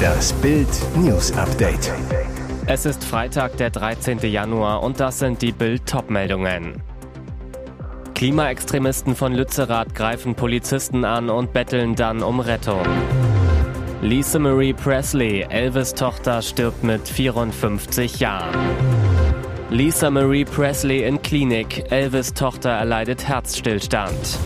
Das Bild News Update. Es ist Freitag, der 13. Januar und das sind die Bild Topmeldungen. Klimaextremisten von Lützerath greifen Polizisten an und betteln dann um Rettung. Lisa Marie Presley, Elvis Tochter, stirbt mit 54 Jahren. Lisa Marie Presley in Klinik, Elvis Tochter erleidet Herzstillstand.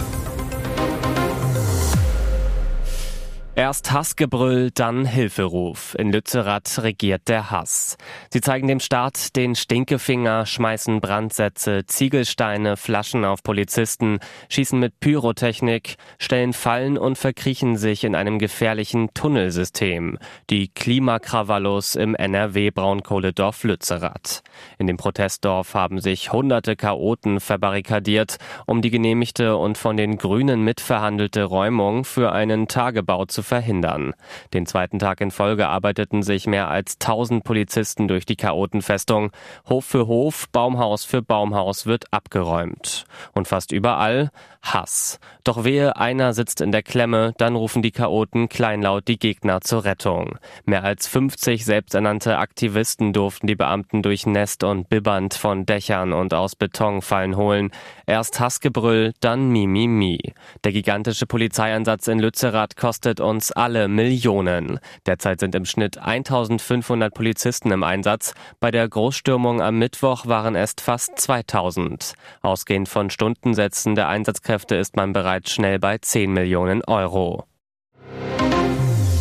Erst Hassgebrüll, dann Hilferuf. In Lützerath regiert der Hass. Sie zeigen dem Staat den Stinkefinger, schmeißen Brandsätze, Ziegelsteine, Flaschen auf Polizisten, schießen mit Pyrotechnik, stellen Fallen und verkriechen sich in einem gefährlichen Tunnelsystem. Die Klimakrawallos im NRW-Braunkohledorf Lützerath. In dem Protestdorf haben sich hunderte Chaoten verbarrikadiert, um die genehmigte und von den Grünen mitverhandelte Räumung für einen Tagebau zu verhindern. Den zweiten Tag in Folge arbeiteten sich mehr als 1000 Polizisten durch die Chaotenfestung. Hof für Hof, Baumhaus für Baumhaus wird abgeräumt. Und fast überall Hass. Doch wehe, einer sitzt in der Klemme, dann rufen die Chaoten kleinlaut die Gegner zur Rettung. Mehr als 50 selbsternannte Aktivisten durften die Beamten durch Nest und Bibbernd von Dächern und aus Betonfallen holen. Erst Hassgebrüll, dann Mimimi. Der gigantische Polizeieinsatz in Lützerath kostet uns alle Millionen. Derzeit sind im Schnitt 1500 Polizisten im Einsatz. Bei der Großstürmung am Mittwoch waren es fast 2000. Ausgehend von Stundensätzen der Einsatzkräfte ist man bereits schnell bei 10 Millionen Euro.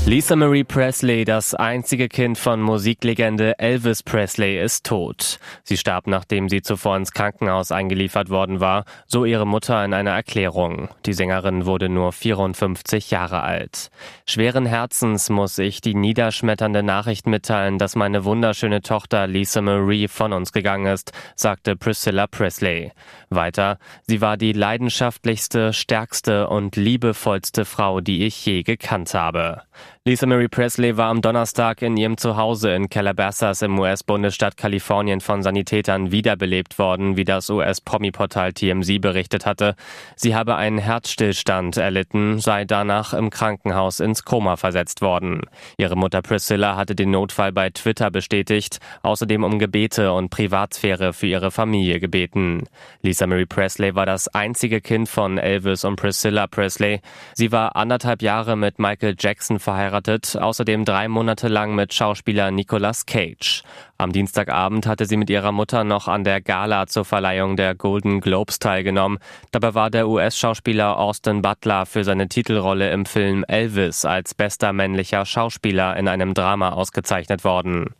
Lisa Marie Presley, das einzige Kind von Musiklegende Elvis Presley, ist tot. Sie starb, nachdem sie zuvor ins Krankenhaus eingeliefert worden war, so ihre Mutter in einer Erklärung. Die Sängerin wurde nur 54 Jahre alt. Schweren Herzens muss ich die niederschmetternde Nachricht mitteilen, dass meine wunderschöne Tochter Lisa Marie von uns gegangen ist, sagte Priscilla Presley. Weiter, sie war die leidenschaftlichste, stärkste und liebevollste Frau, die ich je gekannt habe. Lisa Marie Presley war am Donnerstag in ihrem Zuhause in Calabasas im US-Bundesstaat Kalifornien von Sanitätern wiederbelebt worden, wie das US-Promi-Portal TMZ berichtet hatte. Sie habe einen Herzstillstand erlitten, sei danach im Krankenhaus ins Koma versetzt worden. Ihre Mutter Priscilla hatte den Notfall bei Twitter bestätigt, außerdem um Gebete und Privatsphäre für ihre Familie gebeten. Lisa Marie Presley war das einzige Kind von Elvis und Priscilla Presley. Sie war anderthalb Jahre mit Michael Jackson verheiratet verheiratet, außerdem drei Monate lang mit Schauspieler Nicolas Cage. Am Dienstagabend hatte sie mit ihrer Mutter noch an der Gala zur Verleihung der Golden Globes teilgenommen. Dabei war der US-Schauspieler Austin Butler für seine Titelrolle im Film Elvis als bester männlicher Schauspieler in einem Drama ausgezeichnet worden.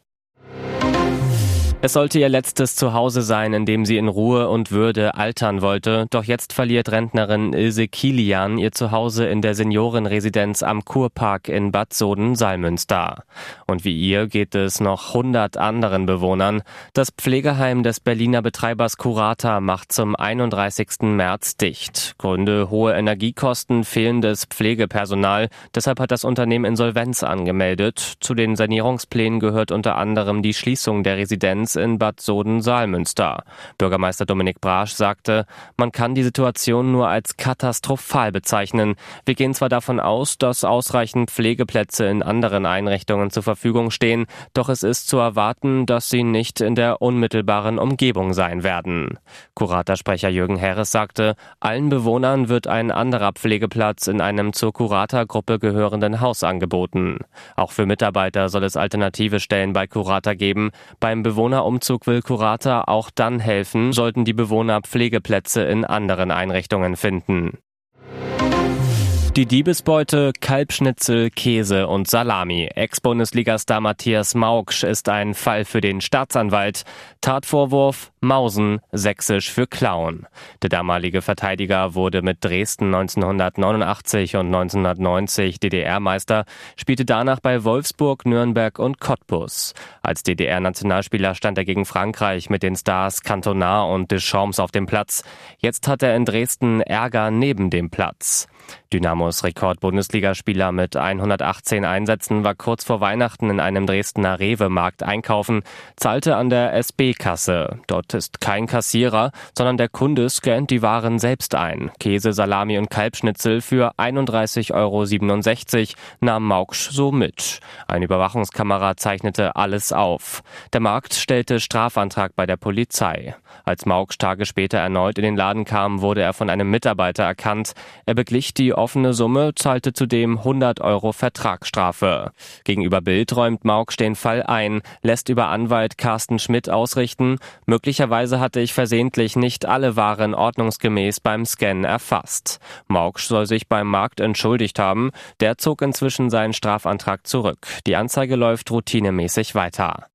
Es sollte ihr letztes Zuhause sein, in dem sie in Ruhe und Würde altern wollte. Doch jetzt verliert Rentnerin Ilse Kilian ihr Zuhause in der Seniorenresidenz am Kurpark in Bad Soden-Salmünster. Und wie ihr geht es noch 100 anderen Bewohnern. Das Pflegeheim des Berliner Betreibers Curata macht zum 31. März dicht. Gründe hohe Energiekosten, fehlendes Pflegepersonal. Deshalb hat das Unternehmen Insolvenz angemeldet. Zu den Sanierungsplänen gehört unter anderem die Schließung der Residenz in Bad Soden-Saalmünster. Bürgermeister Dominik Brasch sagte, man kann die Situation nur als katastrophal bezeichnen. Wir gehen zwar davon aus, dass ausreichend Pflegeplätze in anderen Einrichtungen zur Verfügung stehen, doch es ist zu erwarten, dass sie nicht in der unmittelbaren Umgebung sein werden. Kuratersprecher Jürgen Harris sagte, allen Bewohnern wird ein anderer Pflegeplatz in einem zur Kurata-Gruppe gehörenden Haus angeboten. Auch für Mitarbeiter soll es alternative Stellen bei Kurata geben. Beim Bewohner Umzug will Curata auch dann helfen, sollten die Bewohner Pflegeplätze in anderen Einrichtungen finden. Die Diebesbeute Kalbschnitzel, Käse und Salami. Ex-Bundesligastar Matthias Mauksch ist ein Fall für den Staatsanwalt. Tatvorwurf Mausen, sächsisch für Klauen. Der damalige Verteidiger wurde mit Dresden 1989 und 1990 DDR-Meister, spielte danach bei Wolfsburg, Nürnberg und Cottbus. Als DDR-Nationalspieler stand er gegen Frankreich mit den Stars Cantona und Deschamps auf dem Platz. Jetzt hat er in Dresden Ärger neben dem Platz. Dynamos Rekord-Bundesligaspieler mit 118 Einsätzen war kurz vor Weihnachten in einem Dresdner Rewe-Markt einkaufen, zahlte an der SB-Kasse. Dort ist kein Kassierer, sondern der Kunde scannt die Waren selbst ein. Käse, Salami und Kalbschnitzel für 31,67 Euro nahm Mauksch so mit. Eine Überwachungskamera zeichnete alles auf. Der Markt stellte Strafantrag bei der Polizei. Als Mauksch Tage später erneut in den Laden kam, wurde er von einem Mitarbeiter erkannt. Er beglich die offene Summe, zahlte zudem 100 Euro Vertragsstrafe. Gegenüber Bild räumt Mauksch den Fall ein, lässt über Anwalt Carsten Schmidt ausrichten, möglicherweise hatte ich versehentlich nicht alle Waren ordnungsgemäß beim Scan erfasst. Mauksch soll sich beim Markt entschuldigt haben, der zog inzwischen seinen Strafantrag zurück. Die Anzeige läuft routinemäßig weiter.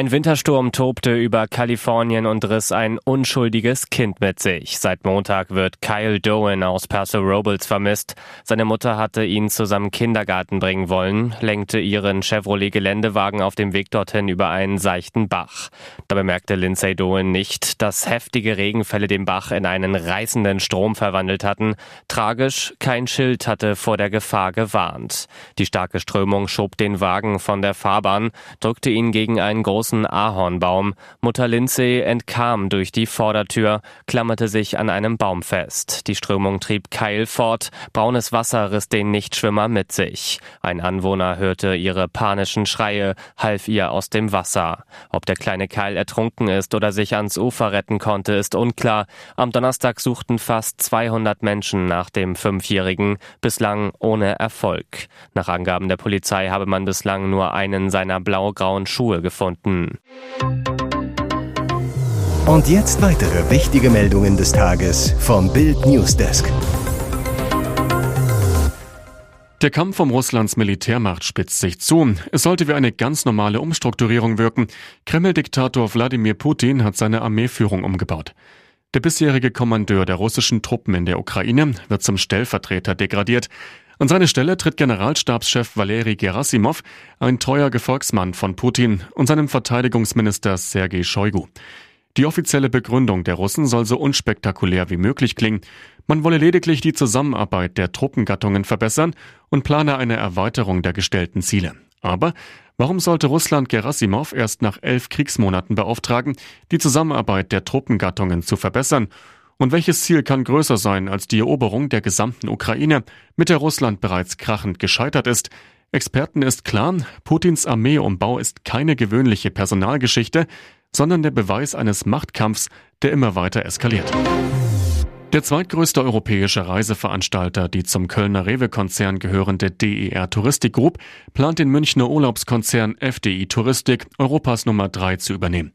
Ein Wintersturm tobte über Kalifornien und riss ein unschuldiges Kind mit sich. Seit Montag wird Kyle Doan aus Paso Robles vermisst. Seine Mutter hatte ihn zu seinem Kindergarten bringen wollen, lenkte ihren Chevrolet Geländewagen auf dem Weg dorthin über einen seichten Bach. Da bemerkte Lindsay Doan nicht, dass heftige Regenfälle den Bach in einen reißenden Strom verwandelt hatten. Tragisch, kein Schild hatte vor der Gefahr gewarnt. Die starke Strömung schob den Wagen von der Fahrbahn, drückte ihn gegen einen großen großen Ahornbaum. Mutter Lindsay entkam durch die Vordertür, klammerte sich an einem Baum fest. Die Strömung trieb Keil fort, braunes Wasser riss den Nichtschwimmer mit sich. Ein Anwohner hörte ihre panischen Schreie, half ihr aus dem Wasser. Ob der kleine Keil ertrunken ist oder sich ans Ufer retten konnte, ist unklar. Am Donnerstag suchten fast 200 Menschen nach dem Fünfjährigen, bislang ohne Erfolg. Nach Angaben der Polizei habe man bislang nur einen seiner blaugrauen Schuhe gefunden. Minuten. Und jetzt weitere wichtige Meldungen des Tages vom Bild Newsdesk. Der Kampf um Russlands Militärmacht spitzt sich zu. Es sollte wie eine ganz normale Umstrukturierung wirken. Kreml-Diktator Wladimir Putin hat seine Armeeführung umgebaut. Der bisherige Kommandeur der russischen Truppen in der Ukraine wird zum Stellvertreter degradiert. An seine Stelle tritt Generalstabschef Valeri Gerasimov, ein treuer Gefolgsmann von Putin und seinem Verteidigungsminister Sergei Shoigu. Die offizielle Begründung der Russen soll so unspektakulär wie möglich klingen. Man wolle lediglich die Zusammenarbeit der Truppengattungen verbessern und plane eine Erweiterung der gestellten Ziele. Aber warum sollte Russland Gerasimov erst nach elf Kriegsmonaten beauftragen, die Zusammenarbeit der Truppengattungen zu verbessern und welches Ziel kann größer sein als die Eroberung der gesamten Ukraine, mit der Russland bereits krachend gescheitert ist? Experten ist klar, Putins Armeeumbau ist keine gewöhnliche Personalgeschichte, sondern der Beweis eines Machtkampfs, der immer weiter eskaliert. Der zweitgrößte europäische Reiseveranstalter, die zum Kölner Rewe-Konzern gehörende DER Touristik Group, plant den Münchner Urlaubskonzern FDI Touristik Europas Nummer 3 zu übernehmen.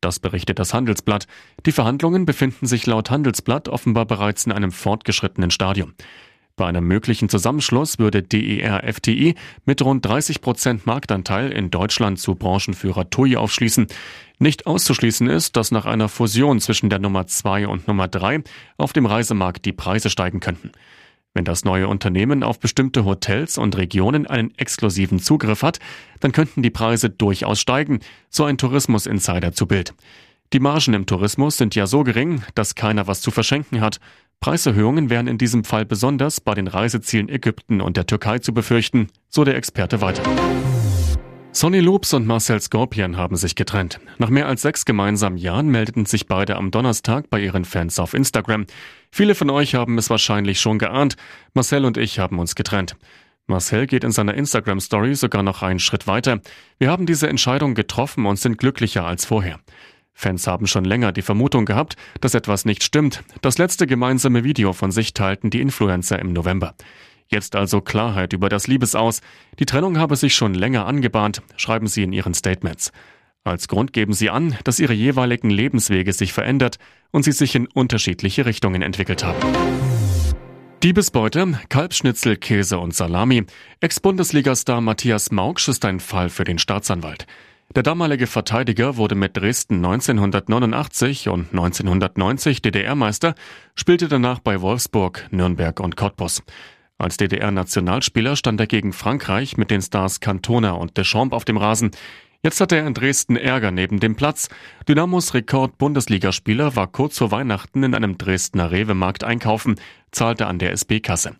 Das berichtet das Handelsblatt. Die Verhandlungen befinden sich laut Handelsblatt offenbar bereits in einem fortgeschrittenen Stadium. Bei einem möglichen Zusammenschluss würde DER FTI mit rund 30 Prozent Marktanteil in Deutschland zu Branchenführer TUI aufschließen. Nicht auszuschließen ist, dass nach einer Fusion zwischen der Nummer 2 und Nummer 3 auf dem Reisemarkt die Preise steigen könnten. Wenn das neue Unternehmen auf bestimmte Hotels und Regionen einen exklusiven Zugriff hat, dann könnten die Preise durchaus steigen, so ein Tourismus-Insider zu Bild. Die Margen im Tourismus sind ja so gering, dass keiner was zu verschenken hat. Preiserhöhungen wären in diesem Fall besonders bei den Reisezielen Ägypten und der Türkei zu befürchten, so der Experte weiter. Sonny Loops und Marcel Scorpion haben sich getrennt. Nach mehr als sechs gemeinsamen Jahren meldeten sich beide am Donnerstag bei ihren Fans auf Instagram. Viele von euch haben es wahrscheinlich schon geahnt. Marcel und ich haben uns getrennt. Marcel geht in seiner Instagram-Story sogar noch einen Schritt weiter. Wir haben diese Entscheidung getroffen und sind glücklicher als vorher. Fans haben schon länger die Vermutung gehabt, dass etwas nicht stimmt. Das letzte gemeinsame Video von sich teilten die Influencer im November. Jetzt also Klarheit über das Liebesaus. Die Trennung habe sich schon länger angebahnt, schreiben sie in ihren Statements. Als Grund geben sie an, dass ihre jeweiligen Lebenswege sich verändert und sie sich in unterschiedliche Richtungen entwickelt haben. Diebesbeute, Kalbschnitzel, Käse und Salami. Ex-Bundesligastar Matthias Mauksch ist ein Fall für den Staatsanwalt. Der damalige Verteidiger wurde mit Dresden 1989 und 1990 DDR-Meister, spielte danach bei Wolfsburg, Nürnberg und Cottbus. Als DDR-Nationalspieler stand er gegen Frankreich mit den Stars Cantona und Deschamps auf dem Rasen. Jetzt hat er in Dresden Ärger neben dem Platz. Dynamos Rekord-Bundesligaspieler war kurz vor Weihnachten in einem Dresdner Rewe-Markt einkaufen, zahlte an der SB-Kasse.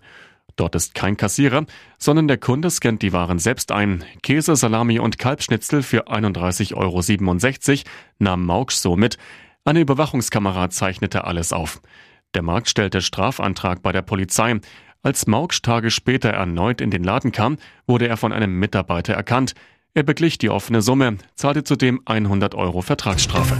Dort ist kein Kassierer, sondern der Kunde scannt die Waren selbst ein. Käse, Salami und Kalbschnitzel für 31,67 Euro nahm Mauksch so mit. Eine Überwachungskamera zeichnete alles auf. Der Markt stellte Strafantrag bei der Polizei. Als Mauksch Tage später erneut in den Laden kam, wurde er von einem Mitarbeiter erkannt. Er beglich die offene Summe, zahlte zudem 100 Euro Vertragsstrafe.